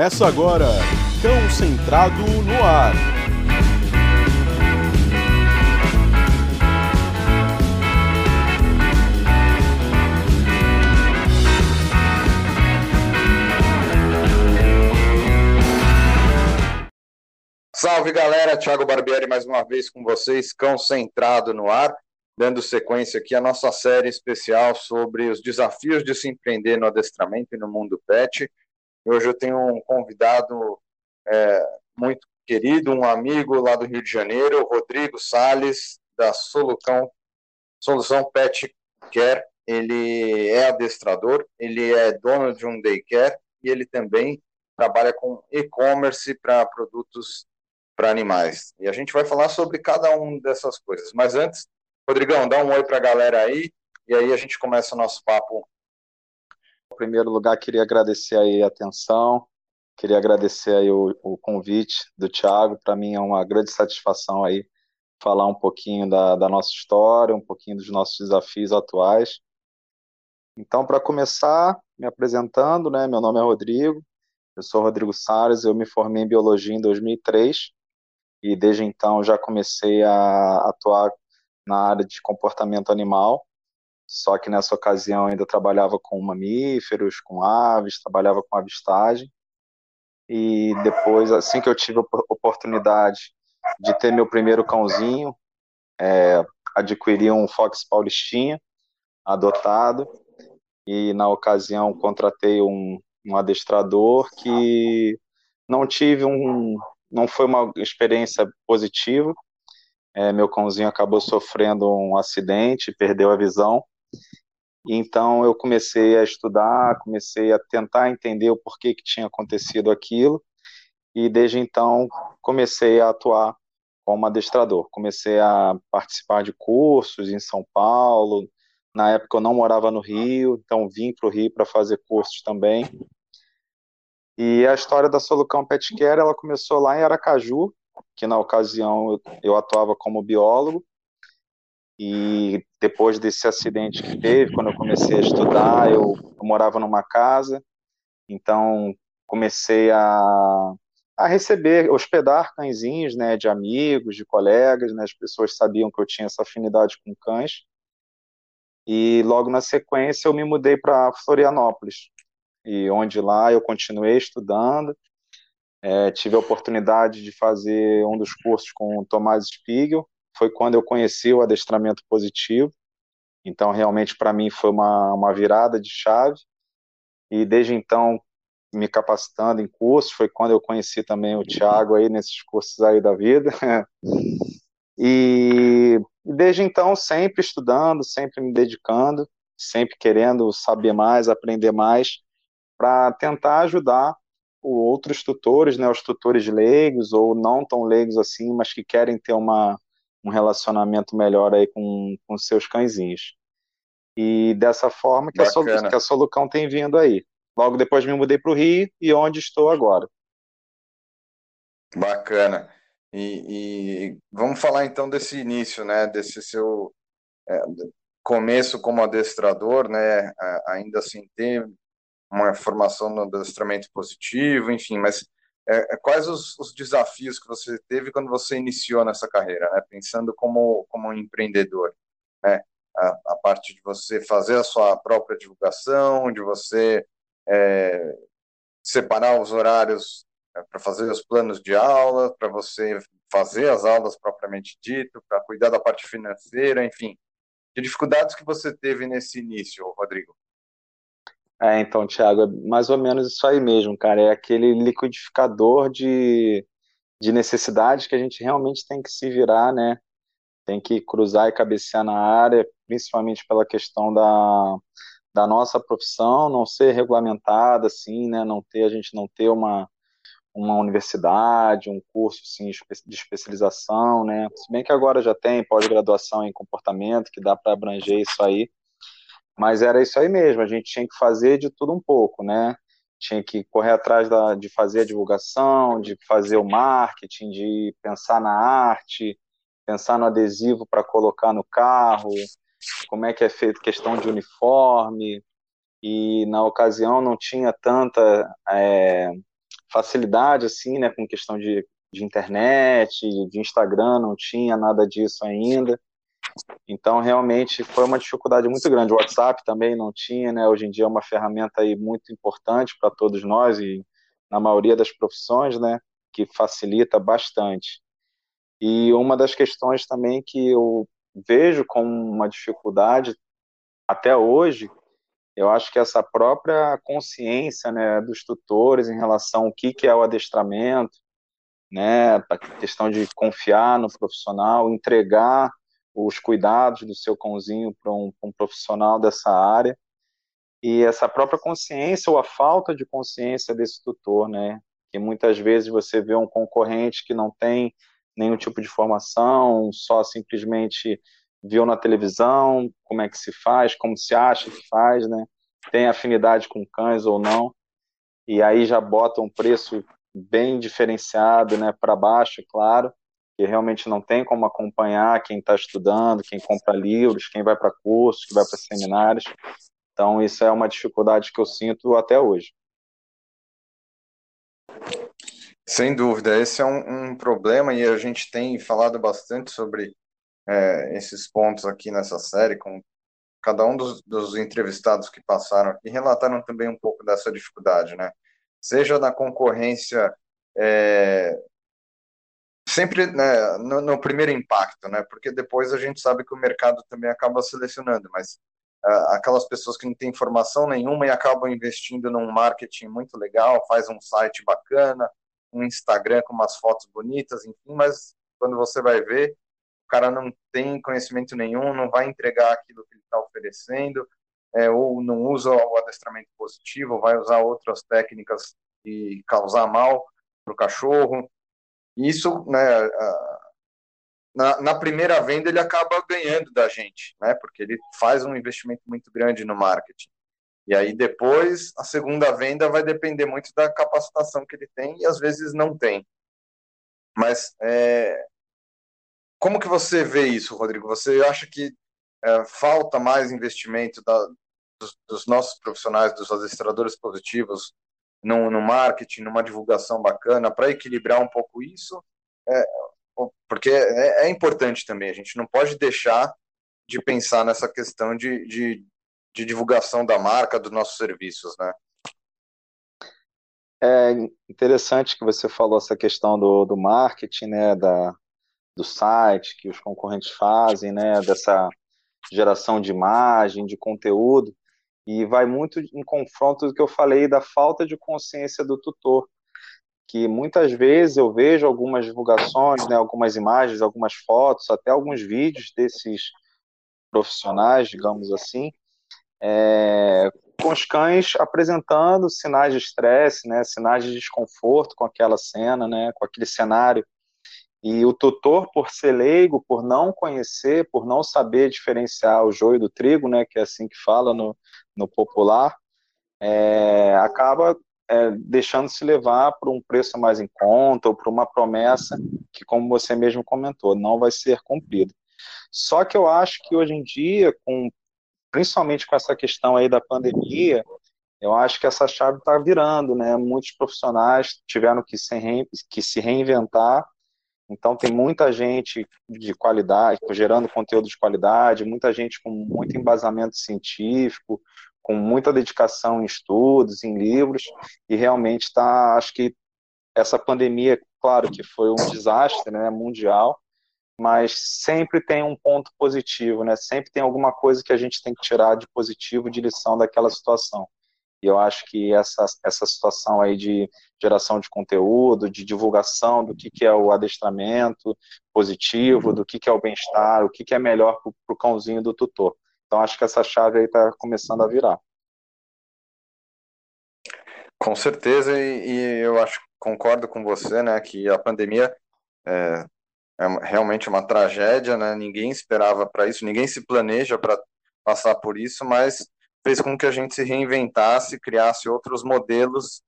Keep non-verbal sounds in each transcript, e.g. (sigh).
Começa agora, Cão Centrado no Ar. Salve galera, Thiago Barbieri mais uma vez com vocês, Cão Centrado no Ar, dando sequência aqui à nossa série especial sobre os desafios de se empreender no adestramento e no mundo pet. Hoje eu tenho um convidado é, muito querido, um amigo lá do Rio de Janeiro, Rodrigo Sales, da Solucão, Solução Pet Care. Ele é adestrador, ele é dono de um daycare e ele também trabalha com e-commerce para produtos para animais. E a gente vai falar sobre cada uma dessas coisas. Mas antes, Rodrigão, dá um oi para a galera aí e aí a gente começa o nosso papo primeiro lugar, queria agradecer aí a atenção, queria agradecer aí o, o convite do Thiago. Para mim é uma grande satisfação aí falar um pouquinho da, da nossa história, um pouquinho dos nossos desafios atuais. Então, para começar, me apresentando, né? Meu nome é Rodrigo, eu sou Rodrigo Salles, eu me formei em biologia em 2003 e desde então já comecei a atuar na área de comportamento animal só que nessa ocasião ainda trabalhava com mamíferos, com aves, trabalhava com avistagem. E depois, assim que eu tive a oportunidade de ter meu primeiro cãozinho, é, adquiri um Fox Paulistinha, adotado, e na ocasião contratei um, um adestrador que não tive um, não foi uma experiência positiva. É, meu cãozinho acabou sofrendo um acidente, perdeu a visão, então eu comecei a estudar, comecei a tentar entender o porquê que tinha acontecido aquilo, e desde então comecei a atuar como adestrador. Comecei a participar de cursos em São Paulo. Na época eu não morava no Rio, então vim para o Rio para fazer cursos também. E a história da Solucão Pet Care, ela começou lá em Aracaju, que na ocasião eu, eu atuava como biólogo, e depois desse acidente que teve, quando eu comecei a estudar, eu, eu morava numa casa, então comecei a, a receber, hospedar cãezinhos, né, de amigos, de colegas, né, as pessoas sabiam que eu tinha essa afinidade com cães. E logo na sequência eu me mudei para Florianópolis, e onde lá eu continuei estudando, é, tive a oportunidade de fazer um dos cursos com o Tomás Spiegel, foi quando eu conheci o adestramento positivo. Então, realmente, para mim, foi uma, uma virada de chave. E desde então, me capacitando em cursos, foi quando eu conheci também o Tiago aí nesses cursos aí da vida. (laughs) e desde então, sempre estudando, sempre me dedicando, sempre querendo saber mais, aprender mais, para tentar ajudar outros tutores, né, os tutores leigos ou não tão leigos assim, mas que querem ter uma um relacionamento melhor aí com, com seus cãezinhos. E dessa forma que a, Sol, Solucão tem vindo aí. Logo depois me mudei para o Rio e onde estou agora. Bacana. E, e, vamos falar então desse início, né? Desse seu é, começo como adestrador, né? Ainda assim ter uma formação no adestramento positivo, enfim, mas é, é, quais os, os, desafios que você teve quando você iniciou nessa carreira, né? pensando como, como um empreendedor? Né? A, a, parte de você fazer a sua própria divulgação, de você é, separar os horários é, para fazer os planos de aula, para você fazer as aulas propriamente dito, para cuidar da parte financeira, enfim. Que dificuldades que você teve nesse início, Rodrigo? É, então, Thiago, é mais ou menos isso aí mesmo, cara. É aquele liquidificador de, de necessidades que a gente realmente tem que se virar, né? Tem que cruzar e cabecear na área, principalmente pela questão da, da nossa profissão não ser regulamentada, assim, né? Não ter, a gente não ter uma, uma universidade, um curso assim, de especialização, né? Se bem que agora já tem pós-graduação em comportamento, que dá para abranger isso aí. Mas era isso aí mesmo, a gente tinha que fazer de tudo um pouco, né? Tinha que correr atrás da, de fazer a divulgação, de fazer o marketing, de pensar na arte, pensar no adesivo para colocar no carro, como é que é feito questão de uniforme, e na ocasião não tinha tanta é, facilidade, assim, né, com questão de, de internet, de Instagram, não tinha nada disso ainda. Então, realmente, foi uma dificuldade muito grande. O WhatsApp também não tinha, né? Hoje em dia é uma ferramenta aí muito importante para todos nós e na maioria das profissões, né? Que facilita bastante. E uma das questões também que eu vejo como uma dificuldade até hoje, eu acho que essa própria consciência, né, dos tutores em relação ao que que é o adestramento, né, a questão de confiar no profissional, entregar os cuidados do seu cãozinho para um, um, profissional dessa área e essa própria consciência ou a falta de consciência desse tutor, né? Que muitas vezes você vê um concorrente que não tem nenhum tipo de formação, só simplesmente viu na televisão como é que se faz, como se acha que faz, né? Tem afinidade com cães ou não, e aí já bota um preço bem diferenciado, né, para baixo, claro, realmente não tem como acompanhar quem está estudando, quem compra livros, quem vai para cursos, quem vai para seminários. Então, isso é uma dificuldade que eu sinto até hoje. Sem dúvida, esse é um, um problema e a gente tem falado bastante sobre é, esses pontos aqui nessa série, com cada um dos, dos entrevistados que passaram aqui relataram também um pouco dessa dificuldade, né? Seja na concorrência é, sempre né, no, no, primeiro impacto, né? Porque depois a gente sabe que o mercado também acaba selecionando, mas uh, aquelas pessoas que não têm informação nenhuma e acabam investindo num marketing muito legal, faz um site bacana, um Instagram com umas fotos bonitas, enfim, mas quando você vai ver, o cara não tem conhecimento nenhum, não vai entregar aquilo que ele está oferecendo, é, ou não usa o adestramento positivo, vai usar outras técnicas e causar mal para o cachorro isso, né, na, na, primeira venda ele acaba ganhando da gente, né, porque ele faz um investimento muito grande no marketing. E aí depois a segunda venda vai depender muito da capacitação que ele tem e às vezes não tem. Mas é, como que você vê isso, Rodrigo? Você acha que é, falta mais investimento da, dos, dos, nossos profissionais, dos adestradores positivos, no, no marketing, numa divulgação bacana, para equilibrar um pouco isso, é, porque é, é, importante também, a gente não pode deixar de pensar nessa questão de, de, de divulgação da marca, dos nossos serviços, né? É interessante que você falou essa questão do, do marketing, né, da, do site que os concorrentes fazem, né, dessa geração de imagem, de conteúdo e vai muito em confronto do que eu falei da falta de consciência do tutor, que muitas vezes eu vejo algumas divulgações, né, algumas imagens, algumas fotos, até alguns vídeos desses profissionais, digamos assim, é, com os cães apresentando sinais de estresse, né, sinais de desconforto com aquela cena, né, com aquele cenário e o tutor, por ser leigo, por não conhecer, por não saber diferenciar o joio do trigo, né, que é assim que fala no, no popular, é, acaba é, deixando se levar por um preço mais em conta ou por uma promessa que, como você mesmo comentou, não vai ser cumprida. Só que eu acho que hoje em dia, com, principalmente com essa questão aí da pandemia, eu acho que essa chave está virando, né? Muitos profissionais tiveram que se, que se reinventar então tem muita gente de qualidade, gerando conteúdo de qualidade, muita gente com muito embasamento científico, com muita dedicação em estudos, em livros, e realmente está, acho que essa pandemia, claro que foi um desastre, né, mundial, mas sempre tem um ponto positivo, né? Sempre tem alguma coisa que a gente tem que tirar de positivo, de lição daquela situação. E eu acho que essa, essa situação aí de geração de conteúdo, de divulgação do que, que é o adestramento positivo, do que, que é o bem-estar, o que, que é melhor para o cãozinho do tutor. Então acho que essa chave aí está começando a virar. Com certeza, e, e, eu acho concordo com você, né, que a pandemia é, é realmente uma tragédia, né? Ninguém esperava para isso, ninguém se planeja para passar por isso, mas fez com que a gente se reinventasse, criasse outros modelos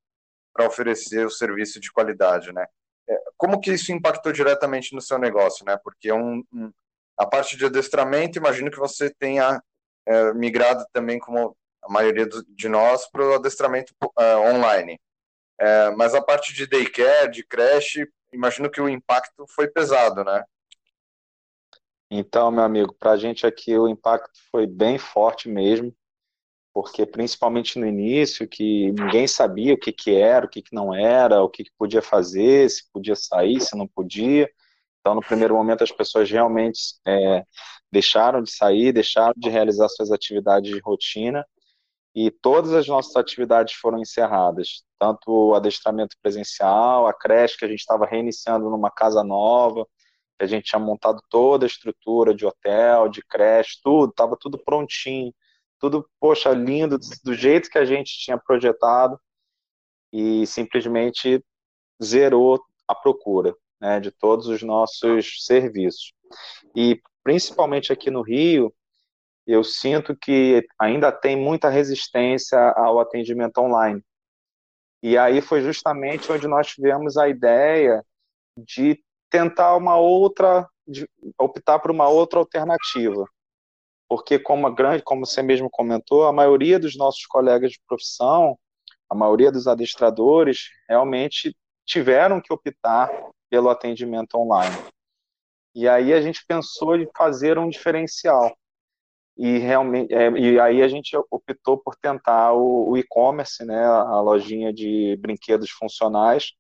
para oferecer o serviço de qualidade, né? É, como que isso impactou diretamente no seu negócio, né? Porque um, um, a parte de adestramento, imagino que você tenha é, migrado também, como a maioria do, de nós, para o adestramento é, online. É, mas a parte de daycare, de creche, imagino que o impacto foi pesado, né? Então, meu amigo, para a gente aqui o impacto foi bem forte mesmo, porque principalmente no início, que ninguém sabia o que, que era, o que, que não era, o que, que podia fazer, se podia sair, se não podia. Então, no primeiro momento, as pessoas realmente é, deixaram de sair, deixaram de realizar suas atividades de rotina, e todas as nossas atividades foram encerradas, tanto o adestramento presencial, a creche que a gente estava reiniciando numa casa nova, a gente tinha montado toda a estrutura de hotel, de creche, tudo, estava tudo prontinho, tudo, poxa, lindo, do jeito que a gente tinha projetado, e simplesmente zerou a procura né, de todos os nossos serviços. E principalmente aqui no Rio, eu sinto que ainda tem muita resistência ao atendimento online. E aí foi justamente onde nós tivemos a ideia de tentar uma outra, optar por uma outra alternativa. Porque, como, a grande, como você mesmo comentou, a maioria dos nossos colegas de profissão, a maioria dos adestradores, realmente tiveram que optar pelo atendimento online. E aí a gente pensou em fazer um diferencial. E, realmente, é, e aí a gente optou por tentar o, o e-commerce, né, a lojinha de brinquedos funcionais,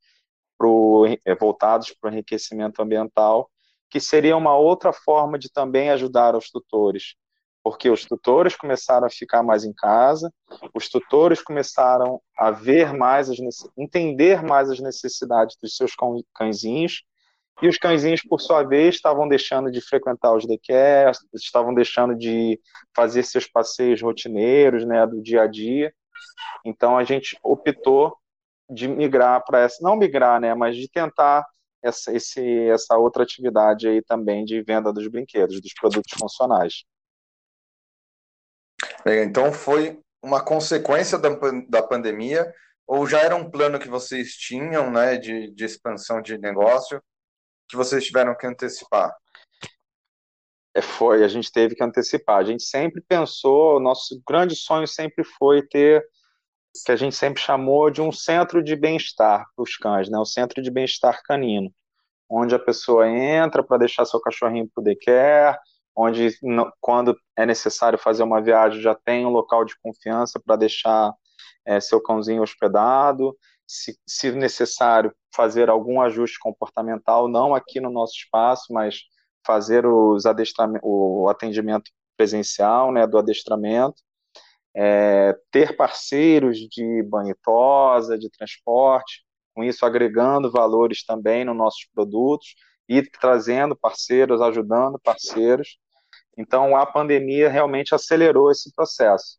pro, é, voltados para o enriquecimento ambiental, que seria uma outra forma de também ajudar os tutores, porque os tutores começaram a ficar mais em casa, os tutores começaram a ver mais, as, entender mais as necessidades dos seus cãezinhos, e os cãezinhos, por sua vez, estavam deixando de frequentar os daycares, estavam deixando de fazer seus passeios rotineiros, né, do dia a dia. Então a gente optou de migrar para essa, não migrar, né, mas de tentar essa, esse, essa outra atividade aí também de venda dos brinquedos, dos produtos funcionais. Então foi uma consequência da, da pandemia ou já era um plano que vocês tinham, né, de, de expansão de negócio que vocês tiveram que antecipar? É, foi, a gente teve que antecipar. A gente sempre pensou, nosso grande sonho sempre foi ter que a gente sempre chamou de um centro de bem-estar para os cães, né? O centro de bem-estar canino, onde a pessoa entra para deixar seu cachorrinho o daycare, onde quando é necessário fazer uma viagem já tem um local de confiança para deixar é, seu cãozinho hospedado, se, se necessário fazer algum ajuste comportamental, não aqui no nosso espaço, mas fazer os o atendimento presencial, né, do adestramento, é, ter parceiros de banho tosa, de transporte, com isso agregando valores também nos nossos produtos e trazendo parceiros, ajudando parceiros. Então, a pandemia realmente acelerou esse processo.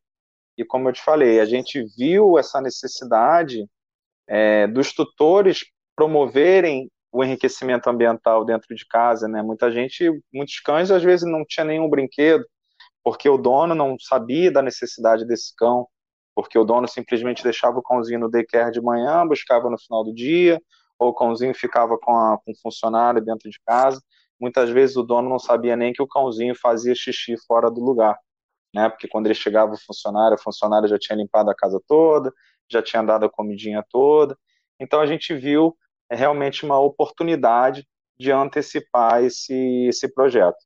E como eu te falei, a gente viu essa necessidade é, dos tutores promoverem o enriquecimento ambiental dentro de casa, né? Muita gente, muitos cães às vezes não tinha nenhum brinquedo, porque o dono não sabia da necessidade desse cão, porque o dono simplesmente deixava o cãozinho no daycare de manhã, buscava no final do dia, ou o cãozinho ficava com, a, com o funcionário dentro de casa. Muitas vezes o dono não sabia nem que o cãozinho fazia xixi fora do lugar, né? Porque quando ele chegava o funcionário, o funcionário já tinha limpado a casa toda, já tinha dado a comidinha toda. Então a gente viu é, realmente uma oportunidade de antecipar esse, esse projeto.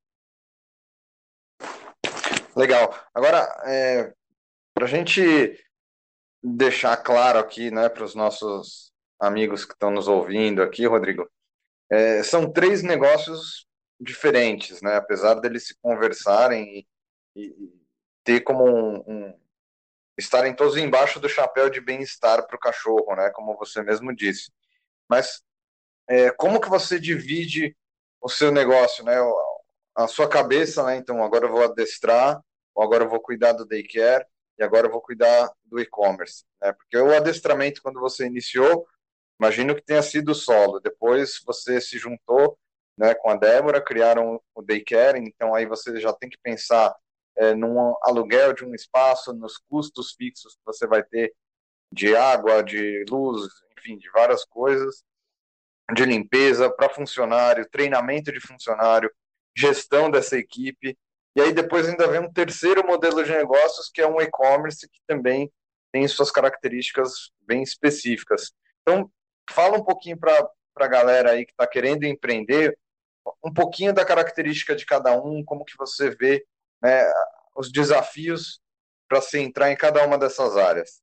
Legal. Agora, é, para a gente deixar claro aqui, né, para os nossos amigos que estão nos ouvindo aqui, Rodrigo, é, são três negócios diferentes, né? Apesar deles se conversarem e, e ter como um, um, estarem todos embaixo do chapéu de bem-estar para o cachorro, né? Como você mesmo disse. Mas é, como que você divide o seu negócio, né? A sua cabeça, né? Então agora eu vou adestrar, ou agora eu vou cuidar do daycare e agora eu vou cuidar do e-commerce, né? Porque o adestramento quando você iniciou, imagino que tenha sido solo. Depois você se juntou, né? Com a Débora, criaram o daycare. Então aí você já tem que pensar é, num aluguel de um espaço, nos custos fixos que você vai ter de água, de luz, enfim, de várias coisas, de limpeza para funcionário, treinamento de funcionário, gestão dessa equipe. E aí depois ainda vem um terceiro modelo de negócios, que é um e-commerce, que também tem suas características bem específicas. Então, fala um pouquinho para a galera aí que está querendo empreender, um pouquinho da característica de cada um, como que você vê né, os desafios para se entrar em cada uma dessas áreas.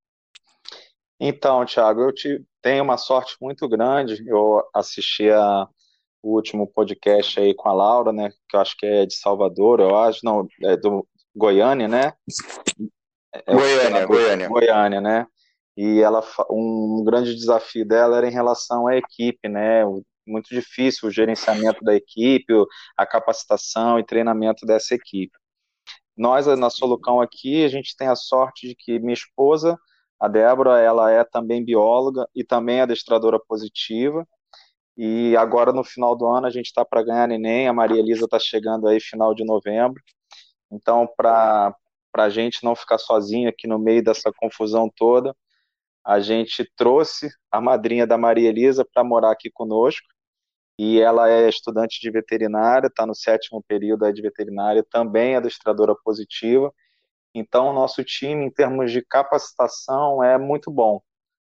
Então, Thiago, eu te, tenho uma sorte muito grande. Eu assisti a, o último podcast aí com a Laura, né? Que eu acho que é de Salvador, eu acho, não, é do Goiânia, né? É, Goiânia, Goiânia. Goiânia, né? E ela, um grande desafio dela era em relação à equipe, né? Muito difícil o gerenciamento da equipe, a capacitação e treinamento dessa equipe. Nós, na Solucão aqui, a gente tem a sorte de que minha esposa a Débora, ela é também bióloga e também adestradora positiva. E agora, no final do ano, a gente está para ganhar neném. A Maria Elisa está chegando aí final de novembro. Então, para a gente não ficar sozinho aqui no meio dessa confusão toda, a gente trouxe a madrinha da Maria Elisa para morar aqui conosco. E ela é estudante de veterinária, está no sétimo período de veterinária, também é adestradora positiva. Então, nosso time, em termos de capacitação, é muito bom.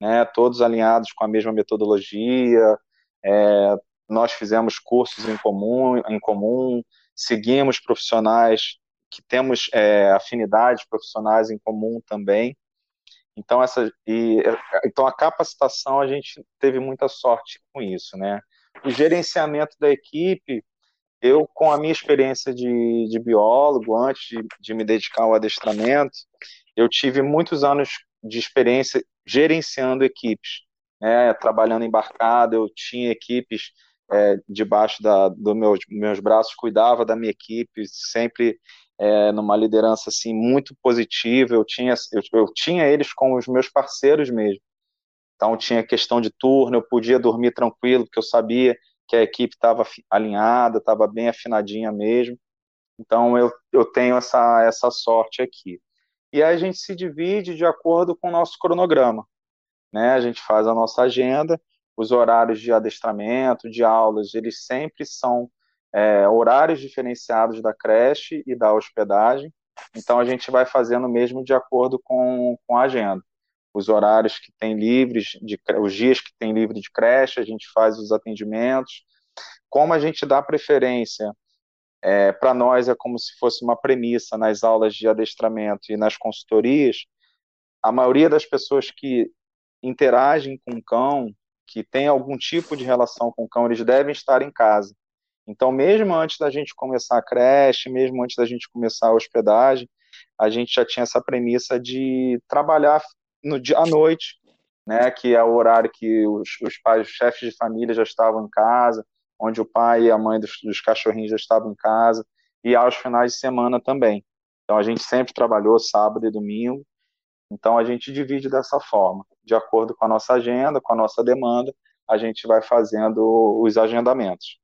Né? Todos alinhados com a mesma metodologia, é, nós fizemos cursos em comum, em comum, seguimos profissionais que temos é, afinidades profissionais em comum também. Então, essa, e, então, a capacitação, a gente teve muita sorte com isso. Né? O gerenciamento da equipe, eu, com a minha experiência de, de biólogo, antes de, de me dedicar ao adestramento, eu tive muitos anos de experiência gerenciando equipes, né, trabalhando embarcado, eu tinha equipes é, debaixo da, dos meus, meus braços, cuidava da minha equipe, sempre é, numa liderança assim muito positiva, eu tinha, eu, eu tinha eles como os meus parceiros mesmo, então tinha questão de turno, eu podia dormir tranquilo, porque eu sabia que a equipe estava alinhada, estava bem afinadinha mesmo. Então eu, eu tenho essa, essa sorte aqui. E aí a gente se divide de acordo com o nosso cronograma. Né? A gente faz a nossa agenda, os horários de adestramento, de aulas, eles sempre são é, horários diferenciados da creche e da hospedagem. Então a gente vai fazendo mesmo de acordo com, com a agenda os horários que tem livres, de, os dias que tem livre de creche, a gente faz os atendimentos. Como a gente dá preferência, é, para nós é como se fosse uma premissa nas aulas de adestramento e nas consultorias, a maioria das pessoas que interagem com o cão, que tem algum tipo de relação com o cão, eles devem estar em casa. Então, mesmo antes da gente começar a creche, mesmo antes da gente começar a hospedagem, a gente já tinha essa premissa de trabalhar no dia à noite, né, que é o horário que os, os pais, os chefes de família já estavam em casa, onde o pai e a mãe dos, dos cachorrinhos já estavam em casa, e aos finais de semana também. Então a gente sempre trabalhou sábado e domingo, então a gente divide dessa forma, de acordo com a nossa agenda, com a nossa demanda, a gente vai fazendo os agendamentos.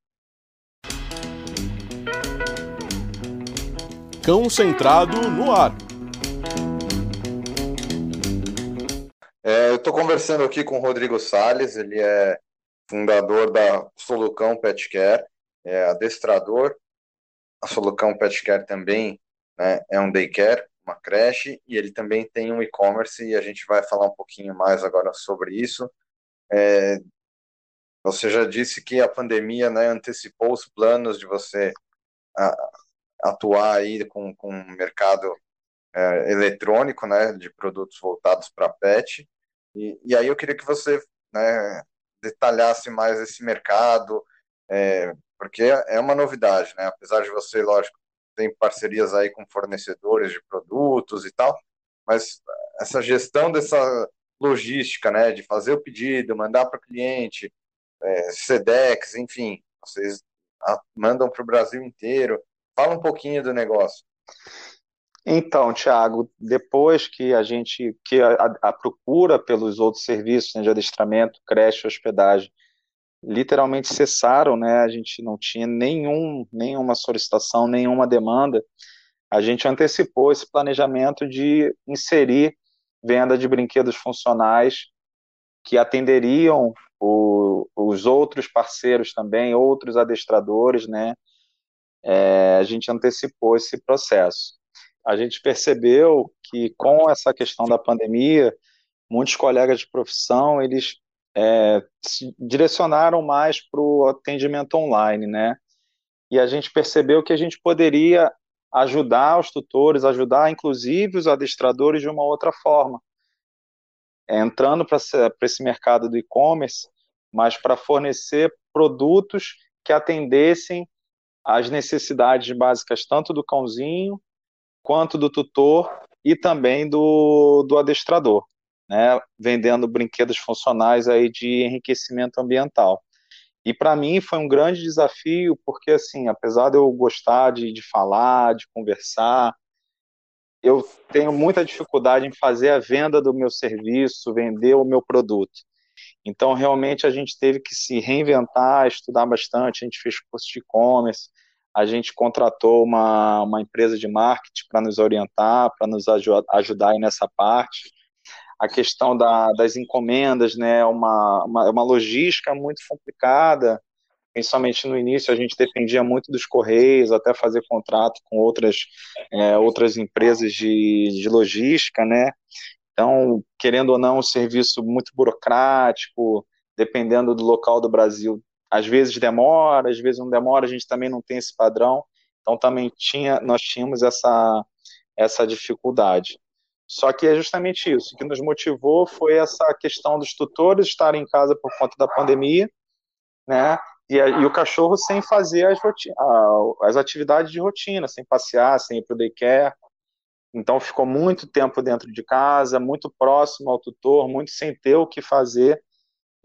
Cão centrado no ar. Estou conversando aqui com o Rodrigo Sales, ele é fundador da Solucão Pet Care, é adestrador. A Solucão Pet Care também né, é um daycare, uma creche, e ele também tem um e-commerce, e a gente vai falar um pouquinho mais agora sobre isso. É, você já disse que a pandemia né, antecipou os planos de você atuar aí com, com o mercado é, eletrônico, né, de produtos voltados para pet. E, e aí eu queria que você né, detalhasse mais esse mercado, é, porque é uma novidade, né? Apesar de você, lógico, tem parcerias aí com fornecedores de produtos e tal, mas essa gestão dessa logística, né, de fazer o pedido, mandar para o cliente, é, SEDEX, enfim, vocês mandam para o Brasil inteiro. Fala um pouquinho do negócio. Então, Tiago, depois que a gente, que a, a procura pelos outros serviços né, de adestramento, creche, hospedagem, literalmente cessaram, né? A gente não tinha nenhum, nenhuma solicitação, nenhuma demanda. A gente antecipou esse planejamento de inserir venda de brinquedos funcionais que atenderiam o, os outros parceiros também, outros adestradores, né? É, a gente antecipou esse processo a gente percebeu que com essa questão da pandemia, muitos colegas de profissão, eles é, se direcionaram mais para o atendimento online, né? E a gente percebeu que a gente poderia ajudar os tutores, ajudar inclusive os adestradores de uma outra forma, entrando para esse mercado do e-commerce, mas para fornecer produtos que atendessem às necessidades básicas tanto do cãozinho quanto do tutor e também do, do adestrador, né? vendendo brinquedos funcionais aí de enriquecimento ambiental. E para mim foi um grande desafio, porque assim, apesar de eu gostar de, de falar, de conversar, eu tenho muita dificuldade em fazer a venda do meu serviço, vender o meu produto. Então, realmente, a gente teve que se reinventar, estudar bastante. A gente fez curso de e-commerce, a gente contratou uma, uma empresa de marketing para nos orientar, para nos ajudar aí nessa parte. A questão da, das encomendas, né, uma, uma, uma logística muito complicada, principalmente no início a gente dependia muito dos correios, até fazer contrato com outras, é, outras empresas de, de logística, né? Então, querendo ou não, um serviço muito burocrático, dependendo do local do Brasil, às vezes demora, às vezes não demora, a gente também não tem esse padrão, então também tinha, nós tínhamos essa, essa dificuldade. Só que é justamente isso, o que nos motivou foi essa questão dos tutores estarem em casa por conta da pandemia, né, e, e o cachorro sem fazer as, as atividades de rotina, sem passear, sem ir para o daycare, então ficou muito tempo dentro de casa, muito próximo ao tutor, muito sem ter o que fazer,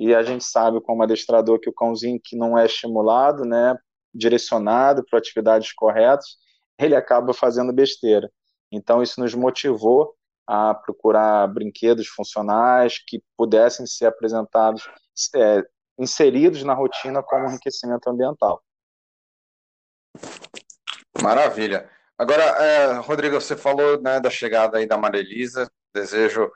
e a gente sabe como adestrador que o cãozinho que não é estimulado, né, direcionado para atividades corretas, ele acaba fazendo besteira. Então isso nos motivou a procurar brinquedos funcionais que pudessem ser apresentados, é, inseridos na rotina como enriquecimento ambiental. Maravilha. Agora, é, Rodrigo, você falou né, da chegada aí da Maria Elisa. Desejo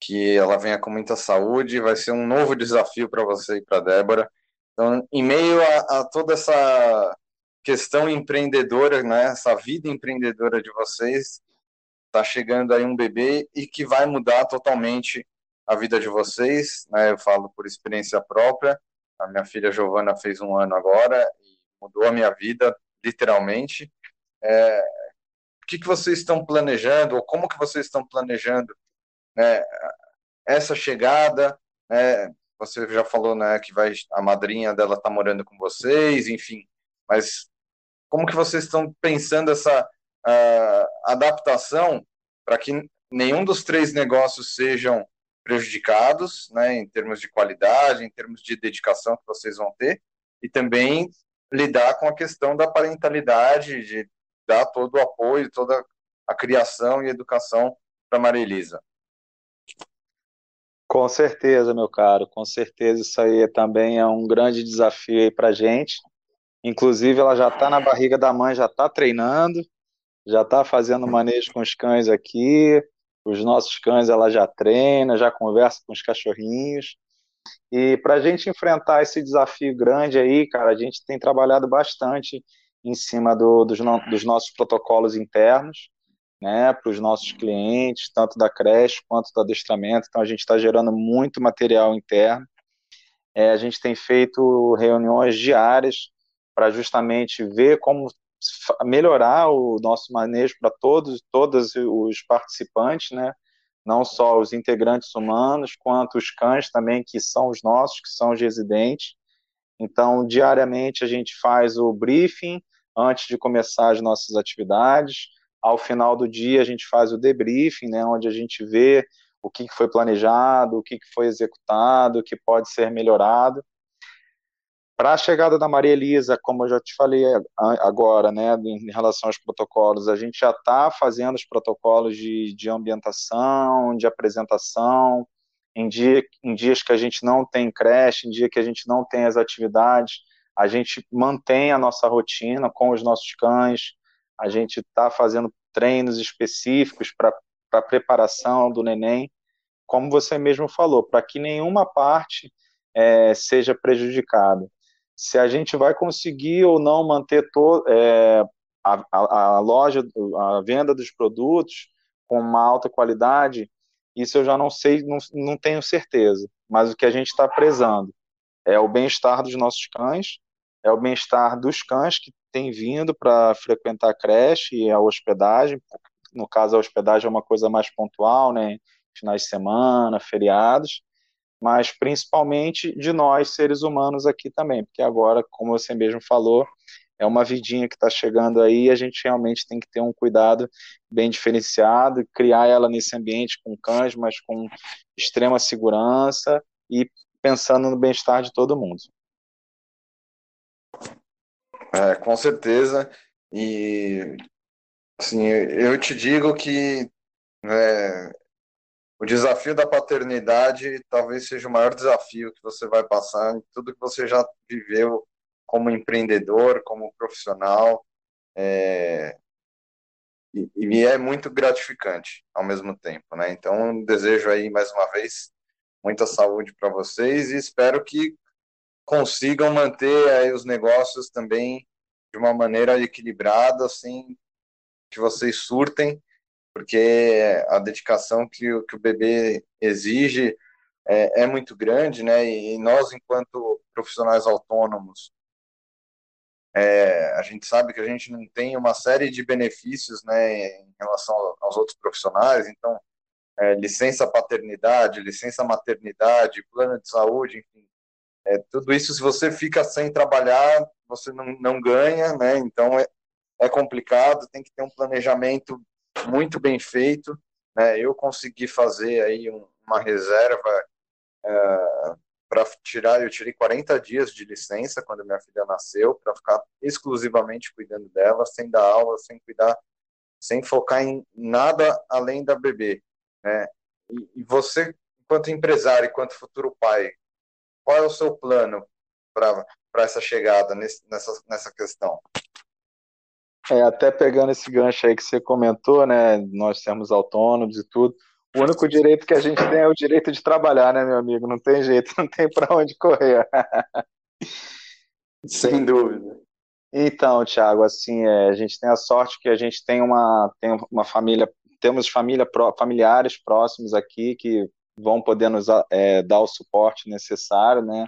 que ela venha com muita saúde, vai ser um novo desafio para você e para Débora. Então, em meio a, a, toda essa questão empreendedora, né, essa vida empreendedora de vocês, está chegando aí um bebê e que vai mudar totalmente a vida de vocês, né? Eu falo por experiência própria. A minha filha Giovana fez um ano agora e mudou a minha vida literalmente. É, o que, que vocês estão planejando ou como que vocês estão planejando né, essa chegada, né, você já falou, né, que vai a madrinha dela está morando com vocês, enfim, mas como que vocês estão pensando essa uh, adaptação para que nenhum dos três negócios sejam prejudicados, né, em termos de qualidade, em termos de dedicação que vocês vão ter, e também lidar com a questão da parentalidade, de dar todo o apoio, toda a criação e educação para Maria Elisa. Com certeza, meu caro, com certeza isso aí também é um grande desafio para a gente. Inclusive, ela já está na barriga da mãe, já está treinando, já está fazendo manejo com os cães aqui. Os nossos cães ela já treina, já conversa com os cachorrinhos. E para a gente enfrentar esse desafio grande aí, cara, a gente tem trabalhado bastante em cima do, dos, no, dos nossos protocolos internos né, para os nossos clientes, tanto da creche quanto do adestramento. Então, a gente está gerando muito material interno. É, a gente tem feito reuniões diárias para justamente ver como melhorar o nosso manejo para todos, todos os participantes, né? não só os integrantes humanos, quanto os cães também, que são os nossos, que são os residentes. Então, diariamente a gente faz o briefing antes de começar as nossas atividades, ao final do dia, a gente faz o debriefing, né, onde a gente vê o que foi planejado, o que foi executado, o que pode ser melhorado. Para a chegada da Maria Elisa, como eu já te falei agora, né, em relação aos protocolos, a gente já está fazendo os protocolos de, de ambientação, de apresentação, em, dia, em dias que a gente não tem creche, em dia que a gente não tem as atividades, a gente mantém a nossa rotina com os nossos cães, a gente está fazendo treinos específicos para a preparação do neném, como você mesmo falou, para que nenhuma parte é, seja prejudicada. Se a gente vai conseguir ou não manter to, é, a, a, a loja, a venda dos produtos com uma alta qualidade, isso eu já não sei, não, não tenho certeza. mas o que a gente está prezando é o bem-estar dos nossos cães, é o bem-estar dos cães que têm vindo para frequentar a creche e a hospedagem. No caso, a hospedagem é uma coisa mais pontual, né? Finais de semana, feriados, mas principalmente de nós, seres humanos, aqui também, porque agora, como você mesmo falou, é uma vidinha que está chegando aí e a gente realmente tem que ter um cuidado bem diferenciado, criar ela nesse ambiente com cães, mas com extrema segurança e pensando no bem-estar de todo mundo. É, com certeza. E assim, eu te digo que é, o desafio da paternidade talvez seja o maior desafio que você vai passar em tudo que você já viveu como empreendedor, como profissional. É, e, e, é muito gratificante ao mesmo tempo, né? Então, desejo aí mais uma vez muita saúde para vocês e espero que consigam manter os negócios também de uma maneira equilibrada, assim, que vocês surtem, porque a dedicação que, o, que o bebê exige é, é muito grande, né? E nós, enquanto profissionais autônomos, é, a gente sabe que a gente não tem uma série de benefícios, né, em relação aos outros profissionais, então é, licença paternidade, licença maternidade, plano de saúde, enfim. É, tudo isso, se você fica sem trabalhar, você não, não ganha, né? Então é, é complicado, tem que ter um planejamento muito bem feito. Né? Eu consegui fazer aí um, uma reserva é, para tirar, eu tirei 40 dias de licença quando minha filha nasceu, para ficar exclusivamente cuidando dela, sem dar aula, sem cuidar, sem focar em nada além da bebê. Né? E, e você, enquanto empresário, enquanto futuro pai, qual é o seu plano para essa chegada nesse, nessa, nessa questão? É, até pegando esse gancho aí que você comentou, né? Nós sermos autônomos e tudo. O único direito que a gente tem é o direito de trabalhar, né, meu amigo? Não tem jeito, (laughs) não tem para onde correr. Sem dúvida. Então, Thiago, assim, é, a gente tem a sorte que a gente tem uma, tem uma família temos família, familiares próximos aqui que vão poder nos é, dar o suporte necessário, né?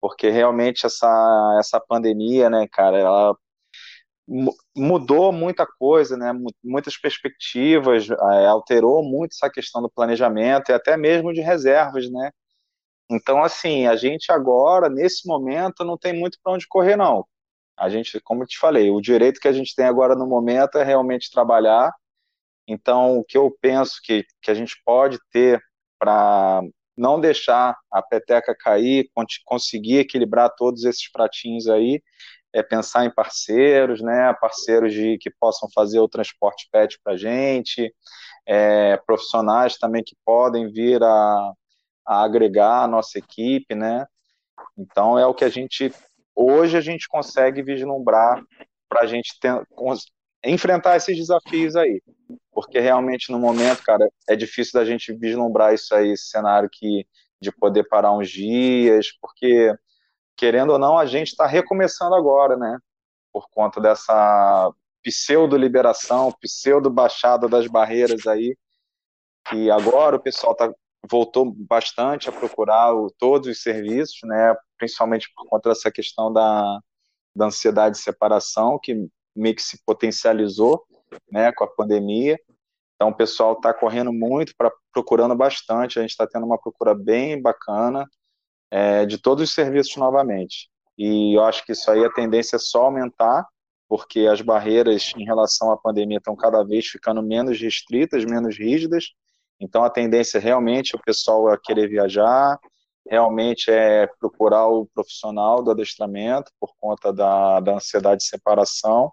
Porque realmente essa, essa pandemia, né, cara, ela mudou muita coisa, né? Muitas perspectivas, é, alterou muito essa questão do planejamento e até mesmo de reservas, né? Então, assim, a gente agora, nesse momento, não tem muito para onde correr, não. A gente, como eu te falei, o direito que a gente tem agora no momento é realmente trabalhar então, o que eu penso que, que a gente pode ter para não deixar a peteca cair, conseguir equilibrar todos esses pratinhos aí, é pensar em parceiros, né, parceiros de, que possam fazer o transporte pet para a gente, é, profissionais também que podem vir a, a agregar a nossa equipe, né, então é o que a gente, hoje a gente consegue vislumbrar para a gente ter, enfrentar esses desafios aí porque realmente no momento, cara, é difícil da gente vislumbrar isso aí, esse cenário que de poder parar uns dias, porque querendo ou não, a gente está recomeçando agora, né? Por conta dessa pseudo liberação, pseudo baixada das barreiras aí, que agora o pessoal tá voltou bastante a procurar o, todos os serviços, né? Principalmente por conta dessa questão da, da ansiedade de separação que meio que se potencializou né, com a pandemia. Então o pessoal está correndo muito, para procurando bastante. A gente está tendo uma procura bem bacana é, de todos os serviços novamente. E eu acho que isso aí a tendência é só aumentar, porque as barreiras em relação à pandemia estão cada vez ficando menos restritas, menos rígidas. Então a tendência realmente é o pessoal a querer viajar, realmente é procurar o profissional do adestramento por conta da, da ansiedade de separação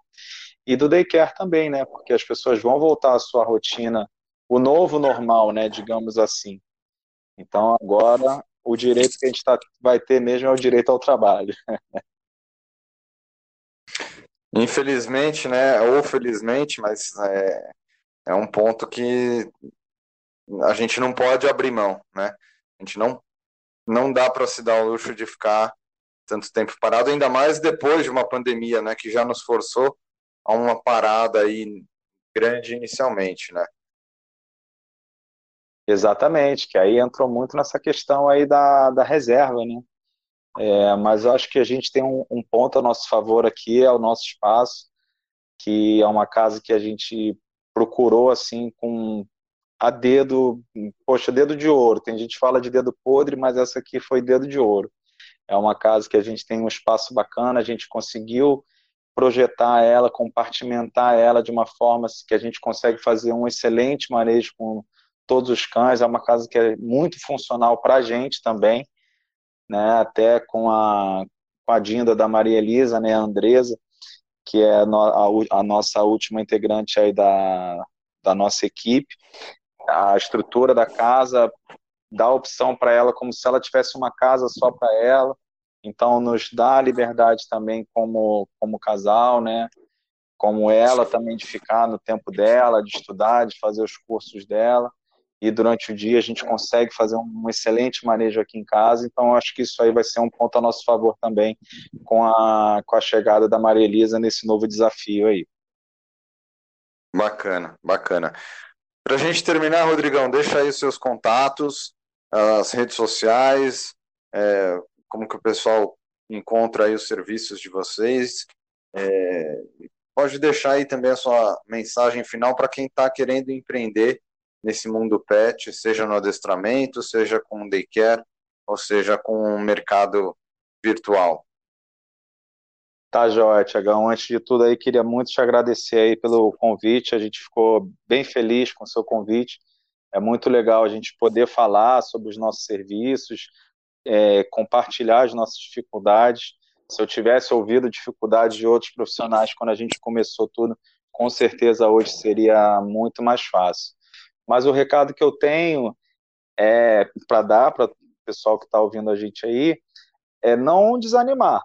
e do daycare também, né? Porque as pessoas vão voltar à sua rotina, o novo normal, né? Digamos assim. Então agora o direito que a gente tá, vai ter mesmo é o direito ao trabalho. (laughs) Infelizmente, né? Ou felizmente, mas é, é um ponto que a gente não pode abrir mão, né? A gente não não dá para se dar o luxo de ficar tanto tempo parado, ainda mais depois de uma pandemia, né, que já nos forçou a uma parada aí grande inicialmente, né? Exatamente, que aí entrou muito nessa questão aí da, da reserva, né? É, mas eu acho que a gente tem um, um, ponto a nosso favor aqui, é o nosso espaço, que é uma casa que a gente procurou assim com a dedo, poxa, dedo de ouro. Tem gente que fala de dedo podre, mas essa aqui foi dedo de ouro. É uma casa que a gente tem um espaço bacana, a gente conseguiu projetar ela, compartimentar ela de uma forma que a gente consegue fazer um excelente manejo com todos os cães. É uma casa que é muito funcional para a gente também, né? Até com a, com a Dinda da Maria Elisa, né, a Andresa, que é a, a, a nossa última integrante aí da, da nossa equipe. A estrutura da casa dá opção para ela como se ela tivesse uma casa só para ela. Então nos dá liberdade também como como casal, né? Como ela também de ficar no tempo dela, de estudar, de fazer os cursos dela. E durante o dia a gente consegue fazer um excelente manejo aqui em casa. Então acho que isso aí vai ser um ponto a nosso favor também com a com a chegada da Maria Elisa nesse novo desafio aí. Bacana, bacana. Para a gente terminar, Rodrigão, deixa aí os seus contatos, as redes sociais, é, como que o pessoal encontra aí os serviços de vocês. É, pode deixar aí também a sua mensagem final para quem está querendo empreender nesse mundo pet, seja no adestramento, seja com daycare, ou seja com o mercado virtual. Tá, Joia, Tiagão. Antes de tudo aí, queria muito te agradecer aí pelo convite. A gente ficou bem feliz com o seu convite. É muito legal a gente poder falar sobre os nossos serviços, é, compartilhar as nossas dificuldades. Se eu tivesse ouvido dificuldades de outros profissionais quando a gente começou tudo, com certeza hoje seria muito mais fácil. Mas o recado que eu tenho é para dar para o pessoal que está ouvindo a gente aí é não desanimar.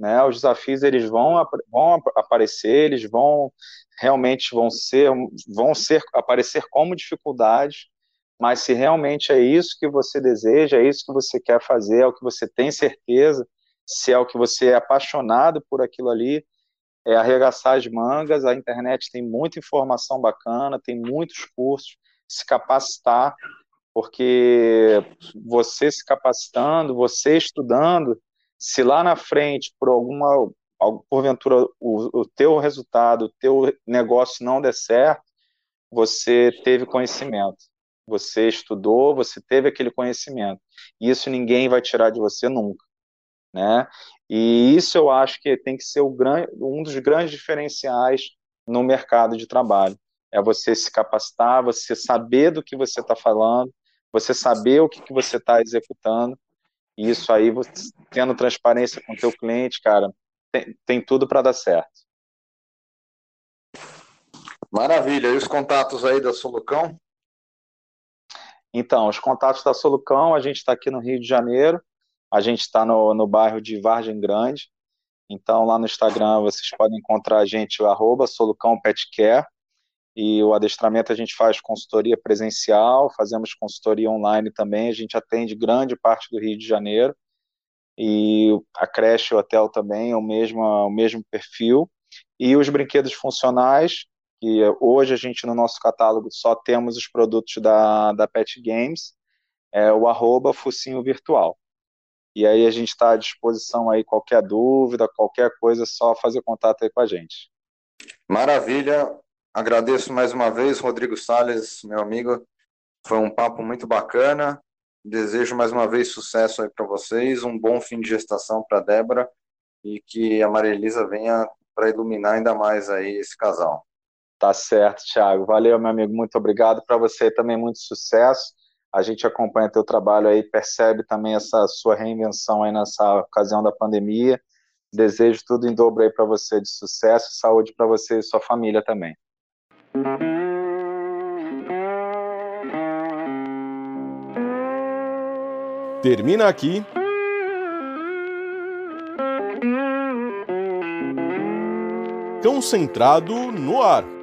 Né? Os desafios eles vão, vão aparecer, eles vão realmente vão ser vão ser aparecer como dificuldades, mas se realmente é isso que você deseja, é isso que você quer fazer, é o que você tem certeza, se é o que você é apaixonado por aquilo ali, é arregaçar as mangas, a internet tem muita informação bacana, tem muitos cursos, se capacitar, porque você se capacitando, você estudando, se lá na frente, por alguma, porventura, o, o teu resultado, o teu negócio não der certo, você teve conhecimento. Você estudou, você teve aquele conhecimento. Isso ninguém vai tirar de você nunca, né? E isso eu acho que tem que ser grande, um dos grandes diferenciais no mercado de trabalho. É você se capacitar, você saber do que você está falando, você saber o que, que você está executando e isso aí, você, tendo transparência com o teu cliente, cara, tem, tem tudo para dar certo. Maravilha. E os contatos aí da Solucão? Então, os contatos da Solucão, a gente está aqui no Rio de Janeiro, a gente está no, no bairro de Vargem Grande. Então, lá no Instagram vocês podem encontrar a gente, o arroba Solucão Petcare. E o adestramento a gente faz consultoria presencial, fazemos consultoria online também, a gente atende grande parte do Rio de Janeiro. E a creche e o hotel também é o mesmo, o mesmo perfil. E os brinquedos funcionais, que hoje a gente no nosso catálogo só temos os produtos da, da Pet Games, é o arroba Focinho Virtual. E aí a gente está à disposição aí, qualquer dúvida, qualquer coisa, é só fazer contato aí com a gente. Maravilha. Agradeço mais uma vez, Rodrigo Sales, meu amigo. Foi um papo muito bacana. Desejo mais uma vez sucesso aí para vocês, um bom fim de gestação para Débora e que a Maria Elisa venha para iluminar ainda mais aí esse casal. Tá certo, Thiago. Valeu, meu amigo. Muito obrigado. Para você também, muito sucesso. A gente acompanha teu trabalho aí, percebe também essa sua reinvenção aí nessa ocasião da pandemia. Desejo tudo em dobro aí para você de sucesso, saúde para você e sua família também. Termina aqui. Concentrado no ar.